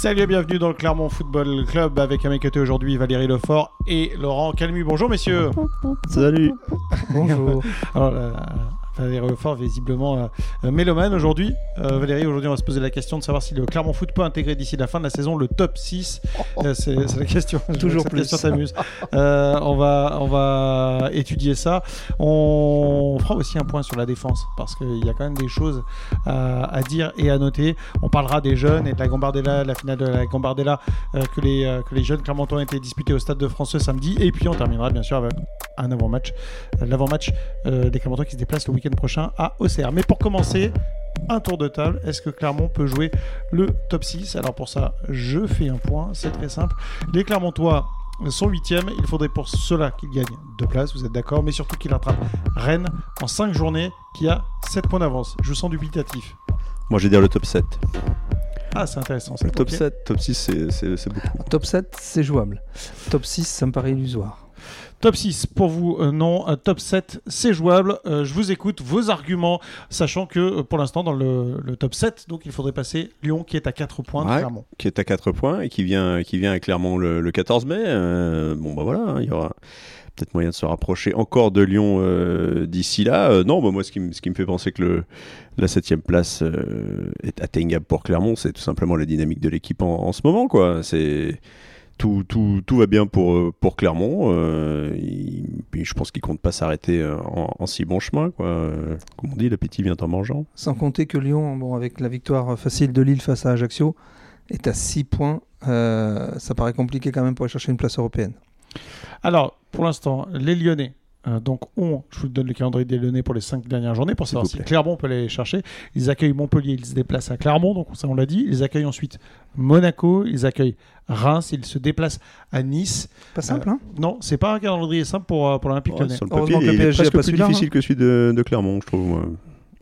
Salut et bienvenue dans le Clermont Football Club avec un mec aujourd'hui Valérie Lefort et Laurent Calmu. Bonjour messieurs. Salut. Bonjour. Alors, euh, Valérie Lefort visiblement euh, euh, mélomane aujourd'hui. Euh, Valérie, aujourd'hui on va se poser la question de savoir si le Clermont Foot peut intégrer d'ici la fin de la saison le top 6. Euh, c'est la question. Toujours plus. Cette question t'amuse. On, va, on va étudier ça. On fera aussi un point sur la défense parce qu'il y a quand même des choses à, à dire et à noter. On parlera des jeunes et de la Gambardella, de la finale de la Gambardella que, les, que les jeunes Clermontois ont été disputés au Stade de France ce samedi. Et puis on terminera bien sûr avec un avant-match, l'avant-match des Clermontois qui se déplacent le week-end prochain à Auxerre. Mais pour commencer, un tour de table. Est-ce que Clermont peut jouer le top 6 Alors pour ça, je fais un point. C'est très simple. Les Clermontois sont 8 Il faudrait pour cela qu'ils gagnent deux places, vous êtes d'accord? Mais surtout qu'ils rattrapent Rennes en 5 journées qui a 7 points d'avance. Je sens dubitatif. Moi, je vais dire le top 7. Ah, c'est intéressant. ça. Le top Ok. 7, top 6, c'est- c'est c'est beaucoup. Top 7, c'est jouable. Top 6, ça me paraît illusoire. Top 6 pour vous, euh, non. Euh, top 7, c'est jouable. Euh, je vous écoute, vos arguments, sachant que pour l'instant, dans le, le top 7, donc il faudrait passer Lyon qui est à 4 points de. Clermont. Qui est à 4 points et qui vient, qui vient à Clermont le, le 14 mai. Bon, bah voilà, hein, il y aura peut-être moyen de se rapprocher encore de Lyon euh, d'ici là. Euh, non, bah moi, ce qui, me- ce qui me fait penser que le, la 7 place euh, est atteignable pour Clermont, c'est tout simplement la dynamique de l'équipe en, en ce moment. quoi. C'est. Tout, tout, tout va bien pour, euh, pour Clermont. euh, il- puis je pense qu'il compte pas s'arrêter euh, en, en si bon chemin. Quoi. Comme on dit, l'appétit vient en mangeant. Sans compter que Lyon, bon, avec la victoire facile de Lille face à Ajaccio, est à 6 points. Euh, ça paraît compliqué quand même pour aller chercher une place européenne. Alors, pour l'instant, les Lyonnais. Euh, donc, ont, je vous donne le calendrier des Lyonnais pour les 5 dernières journées pour savoir si. Clermont peut les chercher. Ils accueillent Montpellier, ils se déplacent à Clermont, donc ça on l'a dit. Ils accueillent ensuite Monaco, ils accueillent Reims, ils se déplacent à Nice. Pas simple, Euh, hein Non, c'est pas un calendrier simple pour, euh, pour l'Olympique Ouais, Lyonnais. sur le Heureusement papier, que le il est presque pas plus difficile que celui de, de Clermont, je trouve. moi.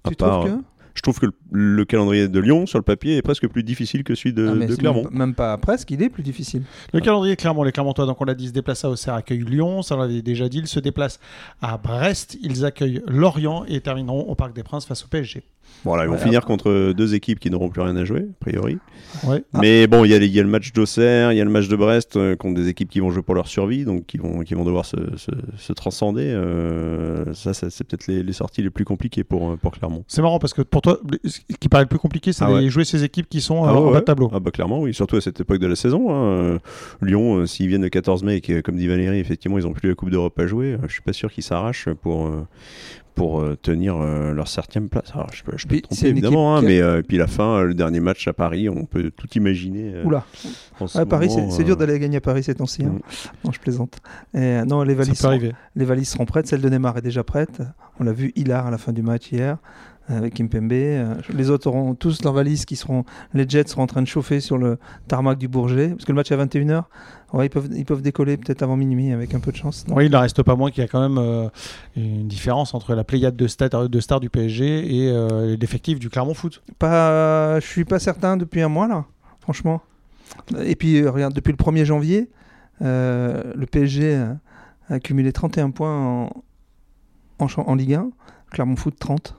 À Tu part- trouves que Je trouve que le, le calendrier de Lyon, sur le papier, est presque plus difficile que celui de, Ah, Clermont. Même, pas- même pas presque, il est plus difficile. Le calendrier Clermont, les Clermontois, donc on l'a dit, se déplacent à Auxerre, accueillent Lyon, ça on l'avait déjà dit, ils se déplacent à Brest, ils accueillent Lorient et termineront au Parc des Princes face au PSG. Voilà, ils vont Ouais, finir contre deux équipes qui n'auront plus rien à jouer, a priori. Ouais. Ah. Mais bon, il y, a y le match d'Auxerre, il y a le match de Brest euh, contre des équipes qui vont jouer pour leur survie, donc qui vont, qui vont devoir se, se- se transcender. Euh, ça, ça, c'est peut-être les, les sorties les plus compliquées pour, euh, pour Clermont. C'est marrant parce que pour toi, ce qui paraît le plus compliqué, c'est Ah jouer ces équipes qui sont euh, Ah ouais, en bas ouais. de tableau. Ah bah clairement, oui, surtout à cette époque de la saison. hein. Lyon, euh, s'ils viennent le 14 mai et que, comme dit Valérie, effectivement, ils n'ont plus la Coupe d'Europe à jouer, euh, je suis pas sûr qu'ils s'arrachent pour, euh, pour euh, tenir euh, leur septième place. Alors, je peux, je peux Puis, me tromper évidemment, hein, mais euh, puis la fin, euh, le dernier match à Paris, on peut tout imaginer. euh, Oula, ce Ah, Paris, c'est moment, c'est euh, dur d'aller gagner à Paris ces temps-ci. hein. Mm. Non, je plaisante. Et, non, les Ça valises, peut seront, les valises seront prêtes. Celle de Neymar est déjà prête. On l'a vu, Hilar à la fin du match hier avec Kimpembe. Euh, Les autres auront tous leurs valises qui seront. Les Jets seront en train de chauffer sur le tarmac du Bourget. Parce que le match est à 21h. Ouais, ils, peuvent, ils peuvent décoller peut-être avant minuit avec un peu de chance. Oui, il n'en reste pas moins qu'il y a quand même euh, une différence entre la pléiade de, stars de stars du PSG et euh, l'effectif du Clermont Foot. Pas, je suis pas certain depuis un mois là, franchement. Et puis euh, regarde, depuis le 1er janvier, euh, le PSG a, accumulé 31 points en, en, en Ligue 1, Clermont Foot 30.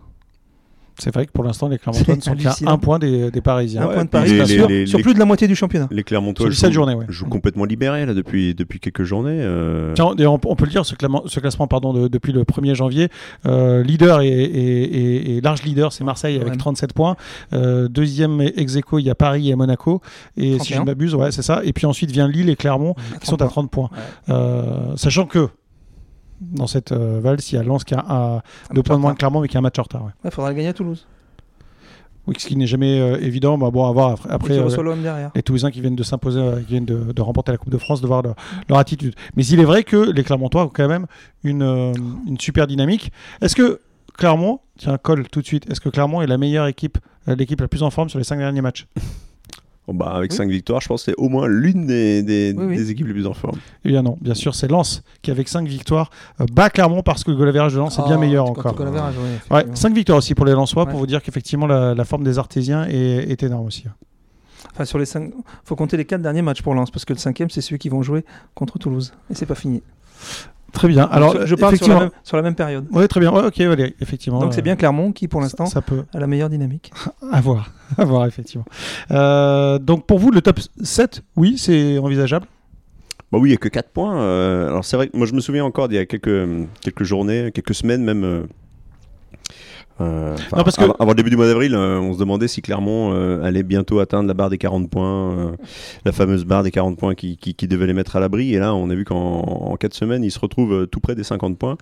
C'est vrai que pour l'instant, les Clermontois ne sont qu'à un point des, des Parisiens. un Ouais, point de Paris les- sur, les- sur les- plus de la moitié du championnat. Les Clermontois jouent, 7 journées, ouais. jouent complètement libérés là, depuis, depuis quelques journées. euh. Tiens, on, on peut le dire, ce, classement pardon, de- depuis le 1er janvier, euh, leader et, et- et- et large leader, c'est Marseille avec Ouais. 37 points. Euh, deuxième ex aequo, il y a Paris et Monaco. Et si je 31. ne m'abuse, ouais, c'est ça. Et puis ensuite vient Lille et Clermont qui sont à 30 points. Euh, sachant que dans cette euh, valse, il y a Lens qui a un, deux points de moins Clermont, mais qui a un match en retard. ouais. Il faudra le gagner à Toulouse. Oui, ce qui n'est jamais euh, évident. Bah, bon, à voir après. Qui euh, les Toulousains qui viennent de s'imposer, euh, qui viennent de, de remporter la Coupe de France, de voir leur, leur attitude. Mais il est vrai que les Clermontois ont quand même une, une super dynamique. Est-ce que Clermont, tiens, colle tout de suite, est-ce que Clermont est la meilleure équipe, l'équipe la plus en forme sur les cinq derniers matchs? Bon, bah, avec Oui. 5 victoires, je pense que c'est au moins l'une des, des, Oui, oui. des équipes les plus en forme. Eh bien non, bien sûr, c'est Lens qui, avec 5 victoires, euh, bat Clermont parce que le goal average de Lens est bien Ah, meilleur encore. tu connais l'average, ouais, Ouais, effectivement. 5 victoires aussi pour les Lensois pour vous dire qu'effectivement la, la forme des Artésiens est, est énorme aussi. Enfin, sur les cinq, faut compter les quatre derniers matchs pour Lens parce que le cinquième, c'est celui qui vont jouer contre Toulouse. Et c'est pas fini. Très bien. Alors, je, je parle sur la, même, sur la même période. Oui, très bien. Ouais, ok, allez, effectivement. Donc c'est euh, bien Clermont qui, pour ça- l'instant, Ça peut. a la meilleure dynamique. À voir, à voir effectivement. Euh, donc pour vous, le top 7, oui, c'est envisageable? Bah oui, il n'y a que 4 points. euh, alors c'est vrai que moi je me souviens encore d'il y a quelques, quelques journées, quelques semaines même. euh, euh, enfin, Non, parce que- avant, avant le début du mois d'avril, euh, on se demandait si Clermont euh, allait bientôt atteindre la barre des 40 points, euh, la fameuse barre des 40 points qui, qui, qui devait les mettre à l'abri. Et là, on a vu qu'en 4 semaines, ils se retrouvent tout près des 50 points.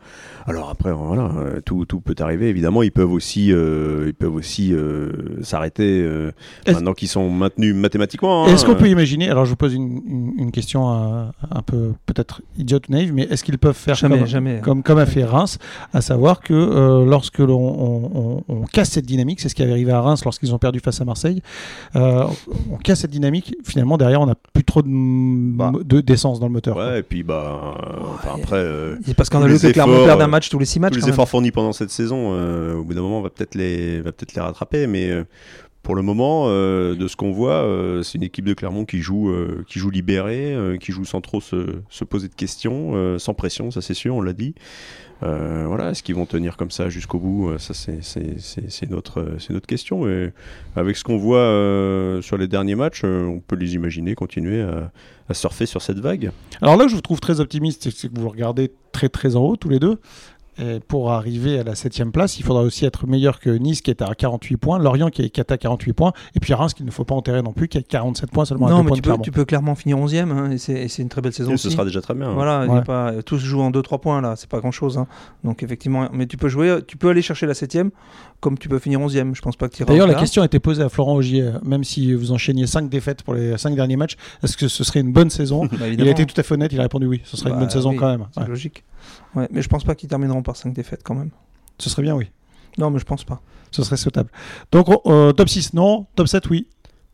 Alors après, voilà, tout, tout peut arriver. Évidemment, ils peuvent aussi, euh, ils peuvent aussi euh, s'arrêter euh, maintenant qu'ils sont maintenus mathématiquement. hein. Est-ce qu'on peut imaginer, alors je vous pose une, une- une question un peu peut-être idiote ou naïve, mais est-ce qu'ils peuvent faire Jamais, comme, jamais. comme, comme a fait Reims, à savoir que euh, lorsque l'on on, on- on casse cette dynamique, c'est ce qui est arrivé à Reims lorsqu'ils ont perdu face à Marseille, euh, on casse cette dynamique, finalement derrière on n'a plus trop de- Bah. de- d'essence dans le moteur. Ouais, et puis bah, euh, enfin, après. euh, C'est scandaleux les que Clermont efforts, perde un euh, match tous les 6 matchs. tous les même. efforts fournis pendant cette saison, euh, au bout d'un moment, on va peut-être les, va peut-être les rattraper, mais euh, pour le moment, euh, de ce qu'on voit, euh, c'est une équipe de Clermont qui joue, euh, qui joue libérée, qui joue sans trop se, se poser de questions, sans pression, ça c'est sûr, on l'a dit. Voilà, est-ce qu'ils vont tenir comme ça jusqu'au bout Ça, c'est, notre, question. Avec ce qu'on voit sur les derniers matchs, on peut les imaginer continuer à, à surfer sur cette vague. Alors là je vous trouve très optimiste, c'est que vous regardez très très en haut tous les deux. Et pour arriver à la 7 place, il faudra aussi être meilleur que Nice qui est à 48 points, Lorient qui est, à 48 points, et puis Reims qu'il ne faut pas enterrer non plus, qui est à 47 points seulement à Non, deux mais points tu de peux, tu peux clairement finir 11e, hein, et c'est une très belle saison Et ce sera déjà très bien. hein. Voilà, y a Ouais. pas, tous jouent en 2-3 points là, c'est pas grand chose. Donc effectivement, mais tu peux jouer, tu peux aller chercher la 7 comme tu peux finir 11e. Je pense pas que tu iras D'ailleurs, la question a été posée à Florent Augier, euh, même si vous enchaîniez 5 défaites pour les 5 derniers matchs, est-ce que ce serait une bonne saison? Bah, Il a été tout à fait honnête, il a répondu oui, ce serait une Bah, bonne saison quand même. C'est Ouais. logique. Ouais, mais je pense pas qu'ils termineront par 5 défaites quand même. Ce serait bien, oui. Non, mais je pense pas. Ce serait souhaitable. Donc, euh, top 6, non? Top 7, oui.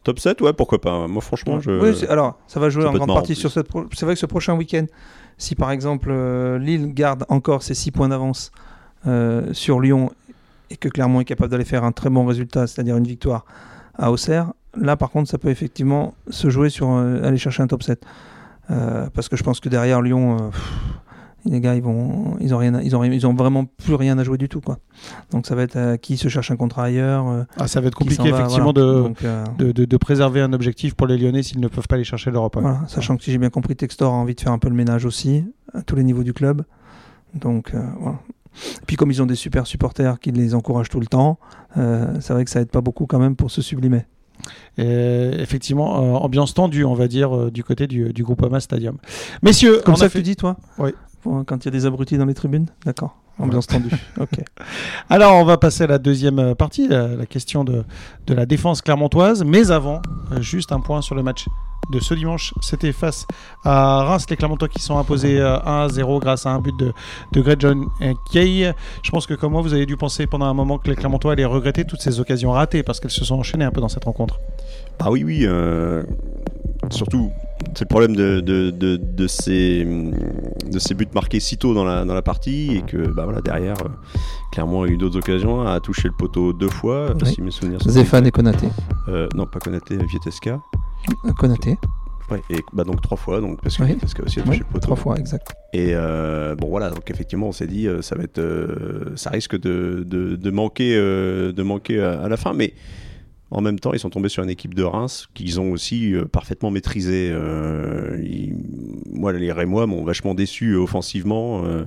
Top 7, ouais, pourquoi pas. Moi, franchement, je. Oui, alors ça va jouer ça en grande partie en sur cette. pro- C'est vrai que ce prochain week-end, si par exemple euh, Lille garde encore ses 6 points d'avance euh, sur Lyon et que Clermont est capable d'aller faire un très bon résultat, c'est-à-dire une victoire à Auxerre, là par contre ça peut effectivement se jouer sur euh, aller chercher un top 7. Euh, parce que je pense que derrière Lyon, euh, pff, les gars ils vont, ils ont rien, ils ont, rien- ils ont vraiment plus rien à jouer du tout quoi. Donc ça va être euh, qui se cherche un contrat ailleurs. euh, Ah, ça va être compliqué, va, effectivement, voilà. de, Donc, euh, de, de- de préserver un objectif pour les Lyonnais s'ils ne peuvent pas aller chercher l'Europe. ouais. Voilà, sachant que si j'ai bien compris, Textor a envie de faire un peu le ménage aussi, à tous les niveaux du club. Donc voilà. Et puis comme ils ont des super supporters qui les encouragent tout le temps, c'est vrai que ça aide pas beaucoup quand même pour se sublimer. Et effectivement, euh, ambiance tendue, on va dire, euh, du côté du, du groupe Ama Stadium. Messieurs, Comme ça fait- tu dis toi? Oui. Pour- Quand il y a des abrutis dans les tribunes D'accord. Ambiance tendue. ok. Alors, on va passer à la deuxième euh, partie, la, la question de, de la défense clermontoise. Mais avant, euh, juste un point sur le match de ce dimanche. C'était face à Reims, les Clermontois qui sont imposés euh, 1 à 0 grâce à un but de, de Greg John Kay. Je pense que comme moi, vous avez dû penser pendant un moment que les Clermontois allaient regretter toutes ces occasions ratées parce qu'elles se sont enchaînées un peu dans cette rencontre. Ah oui, oui. euh, surtout, c'est le problème de, de, de, de ces, de ces buts marqués si tôt dans la, dans la partie et que bah voilà, derrière, euh, clairement, il y a eu d'autres occasions, a touché le poteau deux fois, Oui. si mes souvenirs sont Zéphane et Konaté. Euh, non, pas Konaté, Vieteska. Konaté, Ouais, et bah donc trois fois, donc parce que Oui. Vieteska aussi a oui, touché le poteau. trois fois, exact. Et euh, bon voilà, donc effectivement, on s'est dit, euh, ça va être, euh, ça risque de, de, de manquer, euh, de manquer à, à la fin, mais en même temps, ils sont tombés sur une équipe de Reims qu'ils ont aussi euh, parfaitement maîtrisée. Euh, ils- moi, les Rémois m'ont vachement déçu offensivement, euh,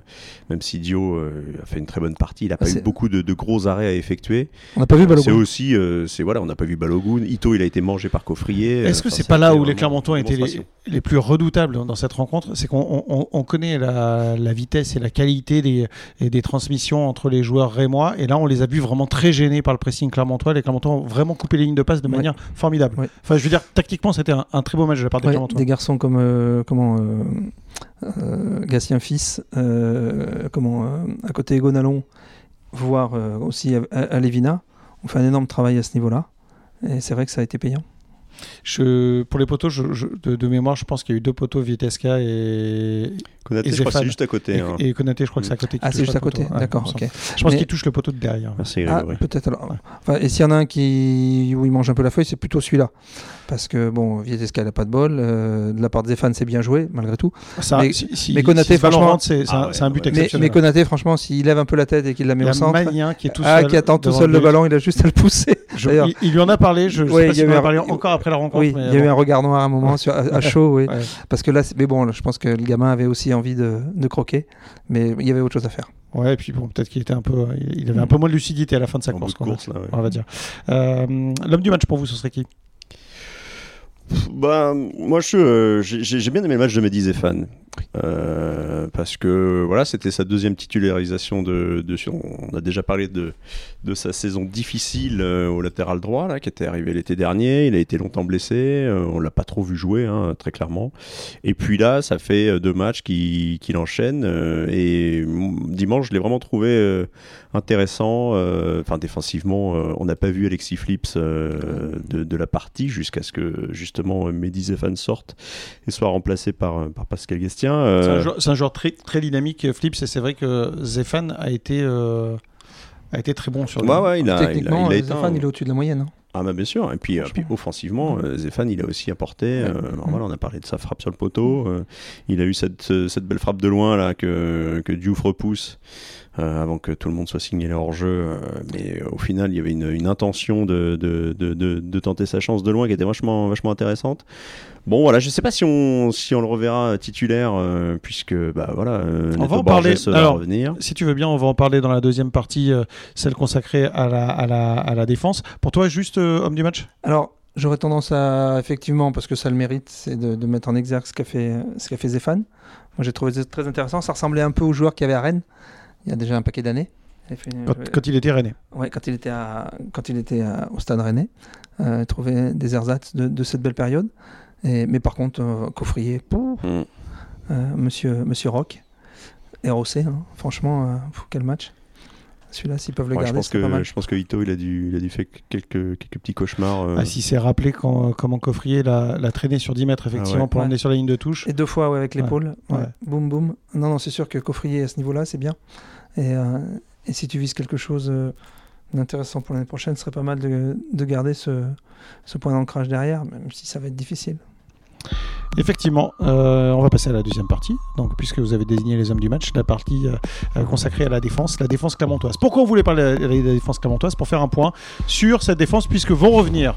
même si Dio euh, a fait une très bonne partie. Il n'a pas Ah, eu c'est- beaucoup de, de gros arrêts à effectuer. On n'a pas vu C'est Balogun. aussi, euh, c'est voilà, on n'a pas vu Balogun. Ito, il a été mangé par Coffrier. Est-ce que Enfin, c'est pas là où les Clermontois étaient les, les plus redoutables dans cette rencontre? C'est qu'on on- on connaît la, la vitesse et la qualité des, et des transmissions entre les joueurs rémois, et là on les a vus vraiment très gênés par le pressing clermontois. Les Clermontois ont vraiment coupé les lignes de passe de Ouais. manière formidable. Ouais. Enfin, je veux dire, tactiquement, c'était un, un très beau match de la part des Ouais, Clermontois. des garçons comme euh, comment euh, euh, Gatien fils, euh, comment euh, à côté Gonalon, voire euh, aussi à, à- Lévina, on fait un énorme travail à ce niveau-là. Et c'est vrai que ça a été payant. je, pour les poteaux, je, je- de, de mémoire, je pense qu'il y a eu deux poteaux Vieteska et, Konaté, je crois que c'est juste à côté. et, hein. et Konaté. Je crois que c'est à côté. qui Ah, c'est juste à côté, poteau. Ouais, d'accord, ok. Je pense Mais- qu'il touche le poteau de derrière. Merci Ah, Grégory. peut-être alors. Enfin, et s'il y en a un qui où il mange un peu la feuille, c'est plutôt celui-là. Parce que bon, Vieteska n'a pas de bol. euh, de la part de Zéphane, c'est bien joué malgré tout. Ça, Mais- si, si- mais Konaté, si franchement- c'est Ah un, ouais, but ouais. Mais, exceptionnel. mais Konaté, franchement, s'il lève un peu la tête et qu'il la met il y au a centre, Magnin qui est tout ah, qui attend tout seul le ballon, il a juste à le pousser. Il, lui en a parlé. Je Ouais, sais pas il y s'il a en eu a un- parlé encore après la rencontre. Oui, il y a eu un regard noir à un moment sur, à, chaud, oui. Ouais. Parce que là, mais bon, je pense que le gamin avait aussi envie de, de croquer, mais il y avait autre chose à faire. Ouais, et puis bon, peut-être qu'il était un peu, il avait un peu moins de lucidité à la fin de sa En course. bout de quoi, course, là, ouais. on va dire. Euh, L'homme du match pour vous, ce serait qui? Bah, moi, je, euh, j'ai j'ai bien aimé le match de Mehdi Zéphane. Euh, parce que voilà, c'était sa deuxième titularisation de. On a déjà parlé de, de sa saison difficile euh, au latéral droit, là, qui était arrivé l'été dernier. Il a été longtemps blessé. euh, on l'a pas trop vu jouer, hein, très clairement. Et puis là, ça fait euh, deux matchs qu'il qu'il enchaîne. et dimanche, je l'ai vraiment trouvé intéressant. Enfin, défensivement, on n'a pas vu Alexis Flips de, la partie jusqu'à ce que justement Mehdi sorte et soit remplacé par, par Pascal Euh, C'est un joueur- C'est un joueur très, très dynamique, Flips, et c'est vrai que Zéphane a été, euh, a été très bon sur lui. ouais, ouais, il a, il a- Techniquement, il a euh. Zéphane, il est au-dessus de la moyenne. hein. Ah bah bien sûr, et puis, euh, offensivement, euh, Zéphane il a aussi apporté, euh, alors voilà, on a parlé de sa frappe sur le poteau, euh, il a eu cette, euh, cette belle frappe de loin là que, que Diouf repousse euh, avant que tout le monde soit signalé hors jeu, euh, mais euh, au final il y avait une, une intention de, de, de, de, de tenter sa chance de loin qui était vachement, vachement intéressante. Bon voilà, je sais pas si on, si on le reverra titulaire, euh, puisque bah voilà, euh, On va en parler. Va Alors, revenir. Si tu veux bien, on va en parler dans la deuxième partie, euh, celle consacrée à la, à, la, à la défense. Pour toi, juste euh, homme du match? Alors, j'aurais tendance à, effectivement, parce que ça le mérite, c'est de, de mettre en exergue ce qu'a fait, ce qu'a fait Zéphane. Moi, j'ai trouvé ça très intéressant. Ça ressemblait un peu au joueur qu'il y avait à Rennes, il y a déjà un paquet d'années. Il quand, quand il était rennais. Ouais, quand il était, à, quand il était à- au stade rennais, euh, trouver des ersatz de, de cette belle période. Et, mais par contre, euh, Coffrier, Mm. euh, monsieur, monsieur Rock, ROC, hein, franchement, euh, quel match. Celui-là, s'ils peuvent le Ouais, je garder, pense c'est pas que mal. je pense que Ito il a dû il a dû faire quelques quelques petits cauchemars. euh, Ah, si c'est rappelé quand, comment Coffrier l'a traîné sur 10 mètres, effectivement, Ah ouais. pour Ouais. l'emmener sur la ligne de touche. Et deux fois ouais, avec l'épaule. Ouais. Ouais. Boum, boum. Non, non, c'est sûr que Coffrier à ce niveau-là, c'est bien. Et, euh, et si tu vises quelque chose euh, d'intéressant pour l'année prochaine, ce serait pas mal de, de garder ce, point d'ancrage derrière, même si ça va être difficile. Effectivement, euh, on va passer à la deuxième partie. Donc, puisque vous avez désigné les hommes du match, la partie consacrée à la défense, la défense clermontoise. Pourquoi on voulait parler de la, défense clermontoise? Pour faire un point sur cette défense, puisque vont revenir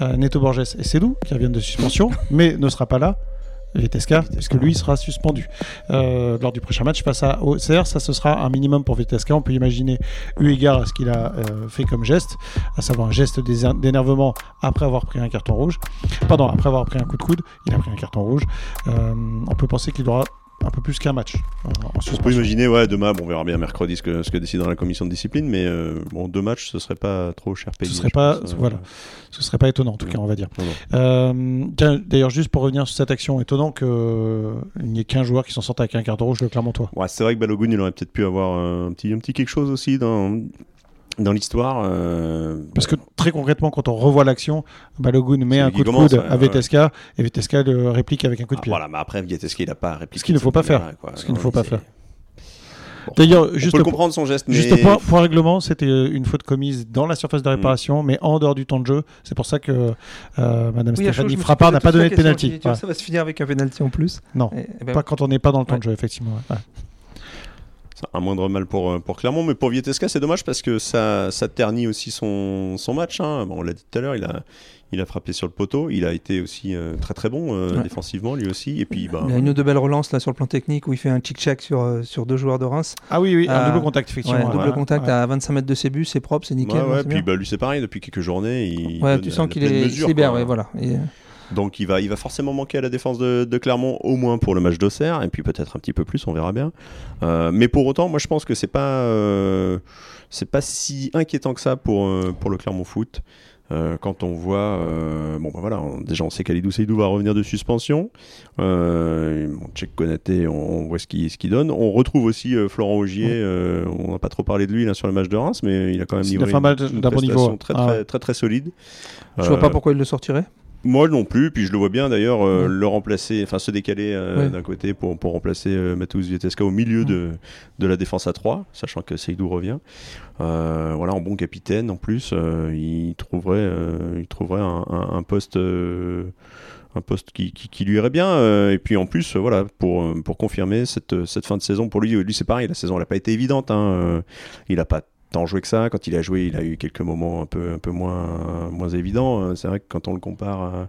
Neto Borges et Sedou, qui reviennent de suspension, mais ne sera pas là. Vitesca, puisque lui sera suspendu euh, lors du prochain match face à Auxerre. Ça, ce sera un minimum pour Vitesca. On peut imaginer, eu égard à ce qu'il a euh, fait comme geste, à savoir un geste d'éner- d'énervement après avoir pris un carton rouge. Pardon, après avoir pris un coup de coude, il a pris un carton rouge. Euh, on peut penser qu'il aura un peu plus qu'un match euh, On peut imaginer, ouais, demain, bon, on verra bien mercredi ce que, ce que décidera la commission de discipline, mais euh, bon, deux matchs, ce serait pas trop cher payé. Ce serait pas- pense, euh. Ce serait pas étonnant, en tout cas, on va dire. Euh, D'ailleurs, juste pour revenir sur cette action, étonnant qu'il n'y ait qu'un joueur qui s'en sorte avec un carton rouge, le Clermontois. Ouais, c'est vrai que Balogun, il aurait peut-être pu avoir un petit, un petit quelque chose aussi dans, dans l'histoire. euh, Parce que très concrètement, quand on revoit l'action, Balogun met un coup de coude ouais, à Vetesca et Vetesca le réplique avec un coup de ah, pied. voilà, mais après, Vieteski, il a pas répliqué. Ce qu'il ne faut pas faire. quoi. Ce qu'il ne faut pas faire. Bon. D'ailleurs, On juste peut le pour- comprendre son geste, mais. Juste point, point règlement, c'était une faute commise dans la surface Mm. de réparation, mais en dehors du temps de jeu. C'est pour ça que euh, Madame Oui, Stéphanie Frappard n'a pas donné de tiens, Voilà. Ça va se finir avec un penalty en plus. Non, Et- et ben, pas quand on n'est pas dans le temps Ouais. de jeu, effectivement. ouais. Ouais. C'est un moindre mal pour, euh, pour Clermont, mais pour Vieteska, c'est dommage parce que ça, ça ternit aussi son, son match. hein. Bon, on l'a dit tout à l'heure, il a, il a frappé sur le poteau. Il a été aussi euh, très très bon euh, Ouais. défensivement, lui aussi. Et puis, bah, Il y a une ou deux belles relances là sur le plan technique où il fait un chick-check sur, euh, sur deux joueurs de Reims. Ah oui, oui, un double contact, Ouais, effectivement. double Ouais, contact ouais. à 25 mètres de ses buts, c'est propre, c'est nickel. ouais, hein, ouais, c'est puis bah, lui, c'est pareil, depuis quelques journées. Il Ouais, tu sens qu'il est libère, ouais, voilà. Et, euh, Donc il va, il va forcément manquer à la défense de, de Clermont, au moins pour le match d'Auxerre, et puis peut-être un petit peu plus, on verra bien. Euh, mais pour autant, moi je pense que c'est pas, euh, c'est pas si inquiétant que ça pour, euh, pour le Clermont Foot. Euh, quand on voit, euh, bon ben voilà, on- déjà on sait qu'Alidou Seydou va revenir de suspension. Euh, on check Konaté, on, on voit ce qu'il ce qu'il donne. On retrouve aussi euh, Florent Augier. on n'a pas trop parlé de lui là sur le match de Reims, mais il a quand même livré un bon niveau. très Ah très, ouais. très très solide. Je vois pas pourquoi il le sortirait. Moi non plus, puis je le vois bien d'ailleurs euh, le remplacer, enfin se décaler euh, Ouais. d'un côté pour, pour remplacer euh, Mateusz Vieteska au milieu de, de la défense à 3, sachant que Seydou revient. Euh, voilà, en bon capitaine en plus, il trouverait, il trouverait un, un- un poste. un poste qui, qui- qui lui irait bien euh, et puis en plus euh, voilà pour, pour confirmer cette, cette fin de saison pour lui lui c'est pareil la saison elle n'a pas été évidente hein, euh, il n'a pas tant joué que ça quand il a joué il a eu quelques moments un peu un peu moins moins évidents Euh, c'est vrai que quand on le compare à,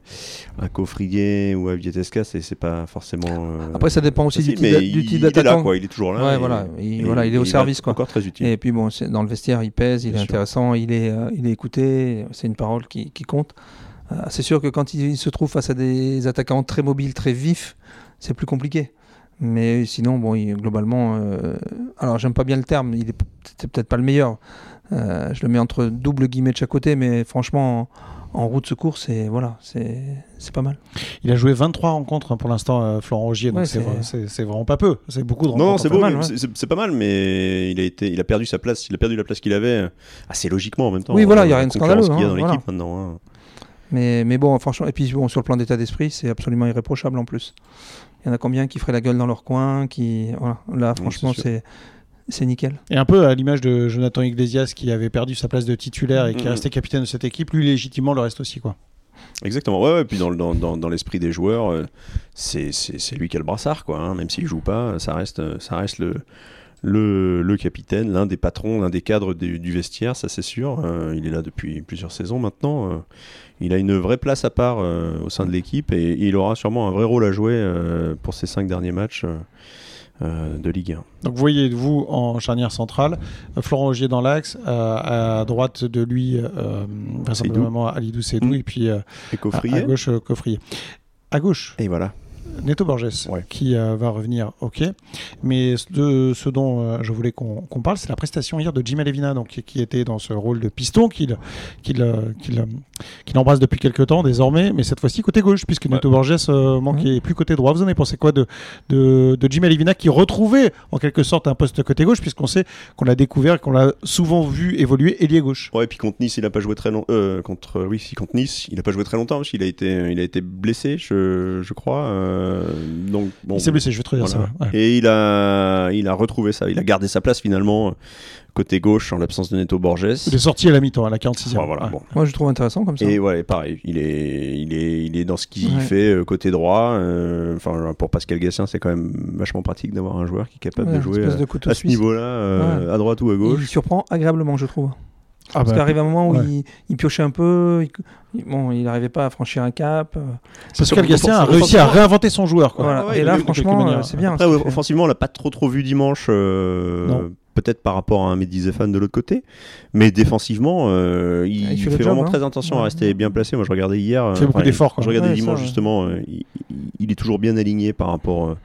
à Coffrier ou à Vieteska c'est pas forcément euh, Après, ça dépend aussi du facile, type mais d'a- du il, est là d'attaquant. quoi il est toujours là Ouais, et- voilà, il, et voilà, il est au service quoi. encore très utile Et puis bon, dans le vestiaire, il pèse, il Bien est sûr. intéressant, il est, euh, il est écouté, c'est une parole qui, qui compte. Euh, c'est sûr que quand il se trouve face à des attaquants très mobiles, très vifs, c'est plus compliqué. Mais sinon, bon, il- globalement, euh, alors j'aime pas bien le terme, il est peut-être pas le meilleur. Euh, je le mets entre double guillemets de chaque côté, mais franchement, en, en route de secours, c'est voilà, c'est c'est pas mal. Il a joué 23 rencontres hein, pour l'instant, euh, Florent Augier, donc Ouais, c'est c'est- vrai- c'est c'est vraiment pas peu. C'est beaucoup de rencontres. Non, c'est ouais. c'est- pas mal, mais il a été, il a perdu sa place, il a perdu la place qu'il avait euh, assez logiquement en même temps. Oui, voilà, il y a rien de scandaleux, qu'il y a hein, dans voilà. l'équipe maintenant. hein. Mais, mais bon, franchement, et puis bon, sur le plan d'état d'esprit, c'est absolument irréprochable en plus. Il y en a combien qui feraient la gueule dans leur coin, qui, voilà, là, franchement, c'est c'est c'est nickel. Et un peu à l'image de Jonathan Iglesias qui avait perdu sa place de titulaire et qui est Mhm. resté capitaine de cette équipe, lui légitimement le reste aussi quoi. Exactement, ouais, ouais, et puis dans, le- dans, dans, dans l'esprit des joueurs, euh, c'est c'est- c'est lui qui a le brassard, quoi. hein, même s'il joue pas, ça reste, ça reste le, le, le capitaine, l'un des patrons, l'un des cadres du, du vestiaire, ça c'est sûr. Euh, il est là depuis plusieurs saisons maintenant. euh, il a une vraie place à part euh, au sein de l'équipe et, il aura sûrement un vrai rôle à jouer euh, pour ces cinq derniers matchs euh, de Ligue 1. Donc voyez-vous en charnière centrale, Florent Augier dans l'axe, euh, à droite de lui, euh, vraisemblablement Alidou Seydou, Mm. et puis Et à, gauche Coffrier. À gauche, Et voilà. Neto Borges, Ouais. qui euh, va revenir, ok. Mais de ce dont euh, je voulais qu'on parle, c'est la prestation hier de Jim Alevina, donc, qui, qui était dans ce rôle de piston qu'il euh, embrasse depuis quelques temps désormais, mais cette fois-ci côté gauche, puisque Neto Borges euh, manquait plus côté droit. Vous en avez pensé quoi de, de, de Jim Alevina qui retrouvait en quelque sorte un poste côté gauche, puisqu'on sait qu'on l'a découvert, qu'on l'a souvent vu évoluer ailier gauche Ouais, et puis contre Nice, il a pas joué très longtemps. contre, oui, si contre Nice, il a pas joué très longtemps parce qu'il a été, il a été blessé, je, je crois. Euh, donc bon. Il s'est blessé, je vais te dire voilà. ça. ouais. Et il a, il a retrouvé ça. Il a gardé sa place finalement euh, côté gauche en l'absence de Neto Borges. Il est sorti à la mi-temps, à la 46e. Ouais, voilà, Ouais. bon. Moi, je le trouve intéressant comme ça. Et voilà, pareil, il est, il est, il est dans ce qu'il Ouais. fait euh, côté droit. euh, Enfin, pour Pascal Gassien, c'est quand même vachement pratique d'avoir un joueur qui est capable Ouais, de jouer de à ce niveau-là, euh, à droite ou à Il gauche. surprend agréablement, je trouve. Ah Parce bah, qu'arrive un moment où ouais. il, il piochait un peu, il, bon, il n'arrivait pas à franchir un cap. euh, Pascal Gastien a réussi à réinventer son joueur. Quoi. Voilà. ouais, Et là, franchement, c'est bien. Après, ouais, offensivement, on l'a pas trop trop vu dimanche. euh. Peut-être par rapport à un Mehdi Zefan de l'autre côté, mais défensivement, euh, il, il fait fait, le job, vraiment hein. très attention à rester bien placé. Moi, je regardais hier. Il fait beaucoup d'efforts. Je regardais Ouais, dimanche justement. euh, il, il- il est toujours bien aligné par rapport.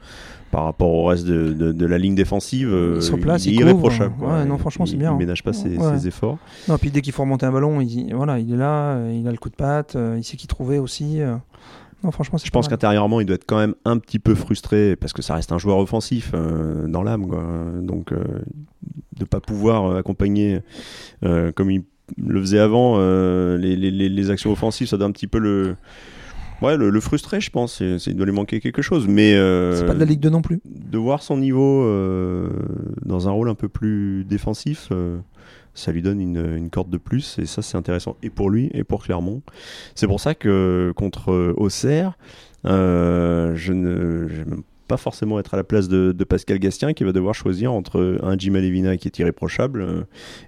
Par rapport au reste de, de- de la ligne défensive, euh, Il se replace, il est il couvre. irréprochable. quoi. Ouais, non, franchement, c'est Il- bien, Il hein. ménage pas ses, Ouais. ses efforts. Non, puis dès qu'il faut remonter un ballon, il, voilà, il est là, euh, il a le coup de patte, euh, il sait qui trouver aussi. Non, franchement, Je pense qu'intérieurement, il doit être quand même un petit peu frustré parce que ça reste un joueur offensif euh, dans l'âme. Donc, euh, de pas pouvoir accompagner euh, comme il le faisait avant les, les- actions offensives, ça doit un petit peu le. Ouais, le, le frustrer, je pense. C'est- c'est- il doit lui manquer quelque chose. Mais euh, C'est pas de la Ligue 2 non plus. de voir son niveau euh, dans un rôle un peu plus défensif, euh, ça lui donne une, une corde de plus et ça c'est intéressant et pour lui et pour Clermont. C'est pour ça que contre euh, Auxerre, euh, je ne je vais même pas forcément être à la place de, de Pascal Gastien qui va devoir choisir entre un Jim Alevina qui est irréprochable euh,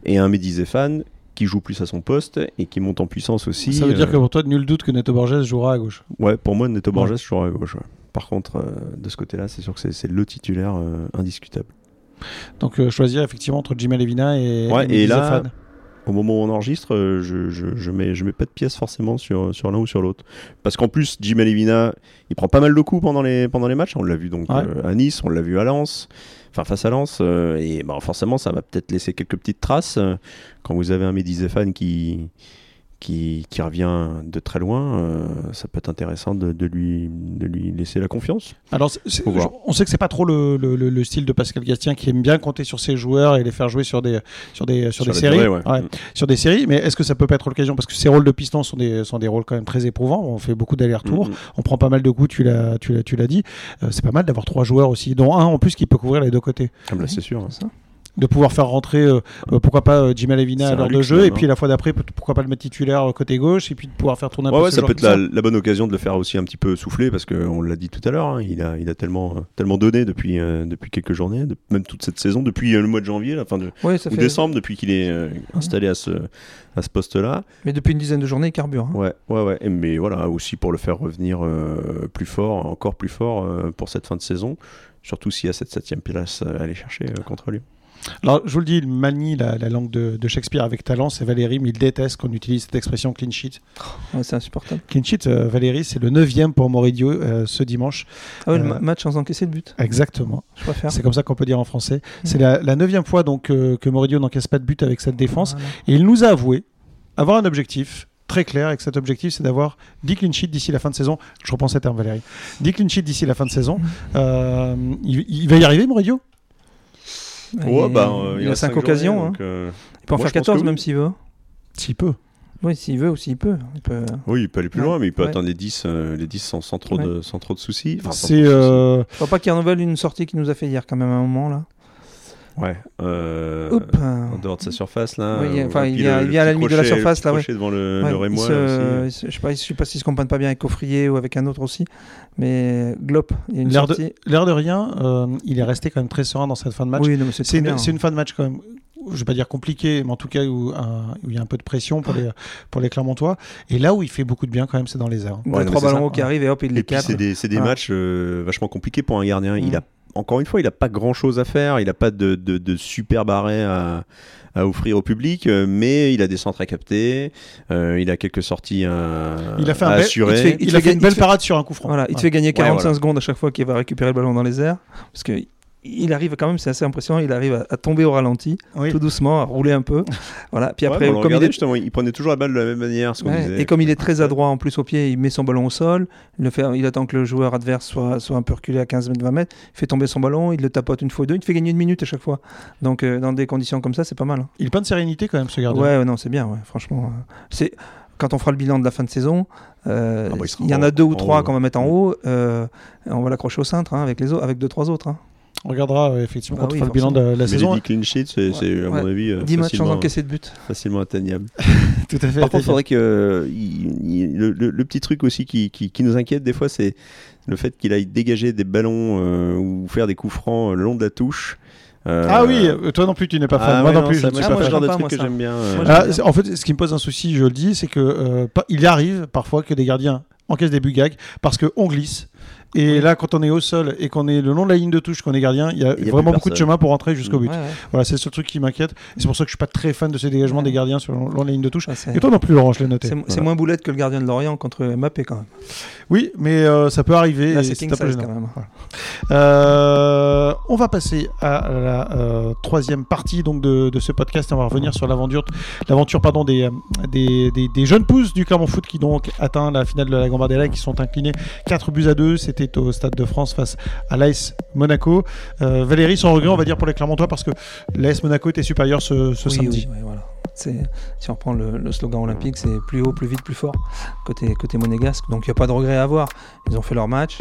et un Mehdi Zéphane qui joue plus à son poste et qui monte en puissance aussi. Ça veut dire euh, que pour toi, nul doute que Neto Borges jouera à gauche. Ouais, pour moi, Neto Ouais. Borges jouera à gauche. ouais. Par contre, euh, de ce côté-là, c'est sûr que c'est- le titulaire euh, indiscutable. Donc euh, choisir effectivement entre Jim Levina et, Ouais, et là. Au moment où on enregistre, je, je, je mets, je mets pas de pièce forcément sur, sur l'un ou sur l'autre. Parce qu'en plus, Jim Alevina, il prend pas mal de coups pendant les, pendant les matchs. On l'a vu donc Ouais. euh, à Nice, on l'a vu à Lens, enfin face à Lens. euh, et bah, forcément, ça va peut-être laisser quelques petites traces. euh, quand vous avez un Mehdi Zéphane qui, qui, qui revient de très loin, euh, ça peut être intéressant de, de lui, de lui laisser la confiance. Alors, on sait que c'est pas trop le, le- le- le style de Pascal Gastien qui aime bien compter sur ses joueurs et les faire jouer sur des sur des sur, Sur des séries, durée, ouais. Ouais, sur des séries. Mais est-ce que ça peut pas être l'occasion? Parce que ces rôles de piston sont des sont des rôles quand même très éprouvants. On fait beaucoup d'allers-retours, Mm, mm. on prend pas mal de coups. Tu l'as tu l'as tu l'as dit. Euh, c'est pas mal d'avoir trois joueurs aussi, dont un en plus qui peut couvrir les deux côtés. Ah bah, c'est sûr. hein. Ça. De pouvoir faire rentrer euh, euh, pourquoi pas euh, Jim Levina à l'heure de jeu même, et puis hein. la fois d'après pourquoi pas le mettre titulaire côté gauche et puis de pouvoir faire tourner un Ouais, peu ouais, ce ça genre peut être la, la bonne occasion de le faire aussi un petit peu souffler parce qu'on l'a dit tout à l'heure, hein, il, a, il a tellement, euh, tellement donné depuis, euh, depuis quelques journées, de- même toute cette saison, depuis euh, le mois de janvier, la fin de, Ouais, ça ou fait... décembre, depuis qu'il est euh, installé à ce, à ce poste-là. Mais depuis une dizaine de journées, il carbure. hein. Ouais, ouais, ouais. Et- Mais voilà, aussi pour le faire revenir euh, plus fort, encore plus fort euh, pour cette fin de saison. Surtout s'il y a cette septième place à aller chercher euh, contre Lyon. Alors, je vous le dis, il manie la, la langue de, de Shakespeare avec talent. C'est Valérie, mais il déteste qu'on utilise cette expression clean sheet. Ouais, c'est insupportable. Clean sheet, euh, Valérie, c'est le neuvième pour Moridio euh, ce dimanche. Ah ouais, le Euh, ma- match sans encaisser de but. Exactement. Je préfère. C'est comme ça qu'on peut dire en français. C'est la, la neuvième fois donc que Moridio n'encaisse pas de but avec cette défense. Voilà. Et il nous a avoué avoir un objectif très clair et que cet objectif c'est d'avoir 10 clean sheets d'ici la fin de saison. Je reprends ces termes Valérie. 10 clean sheets d'ici la fin de saison. Euh, il, il va y arriver Moridio? Ouais, il, bah, euh, il a reste 5 cinq occasions. journées, hein. donc, euh, Il peut en moi, faire je pense 14 que même oui. s'il veut. S'il peut. Oui, s'il veut ou s'il peut. Il peut... Oui, il peut aller plus Ouais, loin, mais il peut ouais. atteindre les 10, euh, les 10 sans, sans trop de, sans trop de soucis. Enfin, sans C'est trop de soucis. euh, Je crois pas qu'il renouvelle une sortie qu'il nous a fait hier quand même à un moment là. Ouais. euh, en dehors de sa surface, là. Oui, enfin, et il le- le vient à la limite de la surface, là, ouais. devant le, Ouais, le il Rémois, se- là, aussi. il se- je sais pas, je sais pas s'il se comprenne pas bien avec Coffrier ou avec un autre aussi, mais Glop, il y a une L'air de, sortie. l'air de rien, euh, il est resté quand même très serein dans cette fin de match. Oui, non, mais c'est une, bien. c'est une fin de match quand même, je vais pas dire compliquée, mais en tout cas où, il y a un peu de pression pour les, pour les Clermontois. Et là où il fait beaucoup de bien quand même, c'est dans les airs. Il Ouais, a trois ballons qui arrivent et hop, il les Et puis capte. c'est des, c'est des Voilà. matchs euh, vachement compliqués pour un gardien. Il Mm. a, encore une fois, il n'a pas grand chose à faire. Il n'a pas de, de, de superbe arrêt à, à offrir au public, euh, mais il a des centres à capter. euh, il a quelques sorties à, Il a fait à un bel- assurer. il te fait- Il, te a fait une belle fait- parade sur un coup franc. Voilà, il te fait gagner 45 voilà. secondes à chaque fois qu'il va récupérer le ballon dans les airs. Parce que il arrive quand même, c'est assez impressionnant, il arrive à, à tomber au ralenti, Oui. tout doucement, à rouler un peu. voilà. Puis après, Ouais, il regardait, est, justement, il prenait toujours la balle de la même manière. ce Ouais, disait. et comme il est très adroit en plus au pied, il met son ballon au sol, il, le fait, il attend que le joueur adverse soit, soit un peu reculé à 15 mètres, 20 mètres, il fait tomber son ballon, il le tapote une fois ou deux, il te fait gagner une minute à chaque fois. Donc euh, dans des conditions comme ça, c'est pas mal. hein. Il est plein de sérénité quand même, ce gardien. Ouais, ouais, non, c'est bien, ouais, franchement. euh, c'est quand on fera le bilan de la fin de saison, euh, Ah bah, il y en en- a deux ou en trois haut, qu'on va mettre en haut, euh, on va l'accrocher au cintre hein, avec les autres, avec deux trois autres. hein. On regardera euh, effectivement Bah quand oui, on fera le bilan de la Mais saison. les 10 clean sheets, c'est, à Ouais. mon avis, euh, 10 matchs sans facilement, encaisser de but. facilement atteignable. Tout à fait. Par contre, il faudrait que euh, il- il- le, le- le petit truc aussi qui, qui- qui nous inquiète des fois, c'est le fait qu'il aille dégager des ballons euh, ou faire des coups francs euh, le long de la touche. Euh, Ah oui, euh, toi non plus, tu n'es pas fan. ah moi ouais, non plus, je ne moi, suis c'est pas le fan. genre de truc moi, que j'aime bien. euh, Moi, Ah, en fait, ce qui me pose un souci, je le dis, c'est que euh, il arrive parfois que des gardiens encaissent des buts gags parce qu'on glisse. Et Oui. là, quand on est au sol et qu'on est le long de la ligne de touche, qu'on est gardien, il y a Il y a vraiment beaucoup de chemin pour rentrer jusqu'au but. Ouais, ouais. Voilà, c'est seul truc qui m'inquiète. C'est pour ça que je suis pas très fan de ce dégagement Ouais. des gardiens sur le long de la ligne de touche. C'est- Et toi non plus, Laurent, je l'ai noté. c'est Voilà. moins boulette que le gardien de Lorient contre Mbappé quand même. Oui, mais euh, ça peut arriver. C'est king size quand même. Euh, on va passer à la euh, troisième partie donc de, de ce podcast et on va revenir sur l'aventure, l'aventure pardon des, des, des, des jeunes pousses du Clermont Foot qui donc atteint la finale de la Gambardella et qui sont inclinés 4 buts à 2. C'était au Stade de France face à l'AS Monaco. Euh, Valérie, sans regret, on va dire pour les Clermontois parce que l'AS Monaco était supérieur ce, ce Oui, samedi. oui, ouais, voilà. C'est- Si on reprend le, le slogan olympique, c'est plus haut, plus vite, plus fort côté, côté monégasque. Donc il n'y a pas de regret à avoir. Ils ont fait leur match.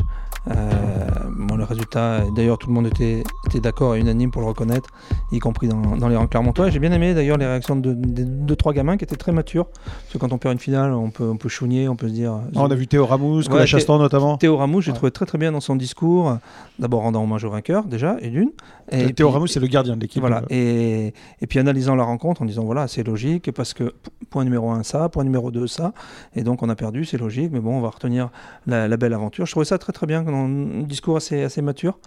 Euh, bon, le résultat, d'ailleurs, tout le monde était, était d'accord et unanime pour le reconnaître, y compris dans, dans les rangs clermontois. J'ai bien aimé d'ailleurs les réactions de, de, de trois gamins qui étaient très matures. Parce que quand on perd une finale, on peut, on peut chougner, on peut se dire. Ah, on a vu Théo Ramous, Ouais, Chastan notamment. Théo Ramous, j'ai Ouais. trouvé très très bien dans son discours. D'abord rendant hommage au vainqueur, déjà, et d'une. Et Théo puis- Ramous, c'est le gardien de l'équipe. voilà. Euh, Et, et puis analysant la rencontre en disant voilà, c'est logique parce que point numéro 1 ça, point numéro 2 ça. Et donc on a perdu, c'est logique, mais bon, on va retenir la, la belle aventure. Je trouvais ça très très bien, dans un discours assez, assez mature.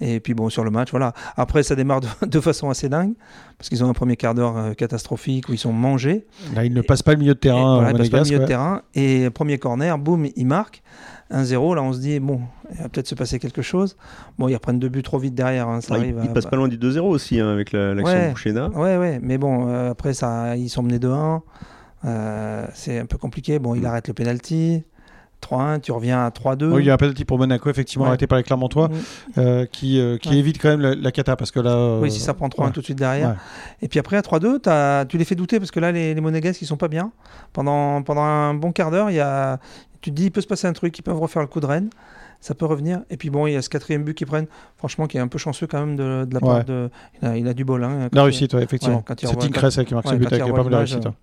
Et puis bon, sur le match, voilà. Après, ça démarre de, de façon assez dingue parce qu'ils ont un premier quart d'heure euh, catastrophique où ils sont mangés. Là, il ne passe pas le milieu de Et terrain voilà, euh, pas le milieu de terrain. Et premier corner, boum, il marque. 1-0, là on se dit, bon, il va peut-être se passer quelque chose. Bon, ils reprennent deux buts trop vite derrière, hein, ça Ah, il, arrive. il à- passe pas loin du 2-0 aussi hein, avec la- l'action Ouais. de Bouchena. Ouais, ouais, mais bon, euh, après, ça, ils sont menés de 1. Euh, c'est un peu compliqué. Bon, il arrête le penalty. 3-1, tu reviens à 3-2. Oui, il y a un penalty pour Monaco, effectivement, Ouais. arrêté par les Clermontois, Mm. euh, qui, euh, qui Ouais. évite quand même la, la cata, parce que là... euh, Oui, si ça prend 3-1 ouais. tout de suite derrière. Ouais. Et puis après, à 3-2, t'as- tu les fais douter parce que là, les, les Monégasques, ils sont pas bien. Pendant, pendant un bon quart d'heure, il y a... tu te dis, il peut se passer un truc, ils peuvent refaire le coup de Rennes. Ça peut revenir. Et puis bon, il y a ce quatrième but qu'ils prennent, franchement, qui est un peu chanceux quand même de, de la part Ouais. de. Il a, il a du bol. Hein, La réussite, ouais, effectivement. Ouais, c'est revoit- Tinkress qui marque ce but avec pas mal de réussite. euh, hein.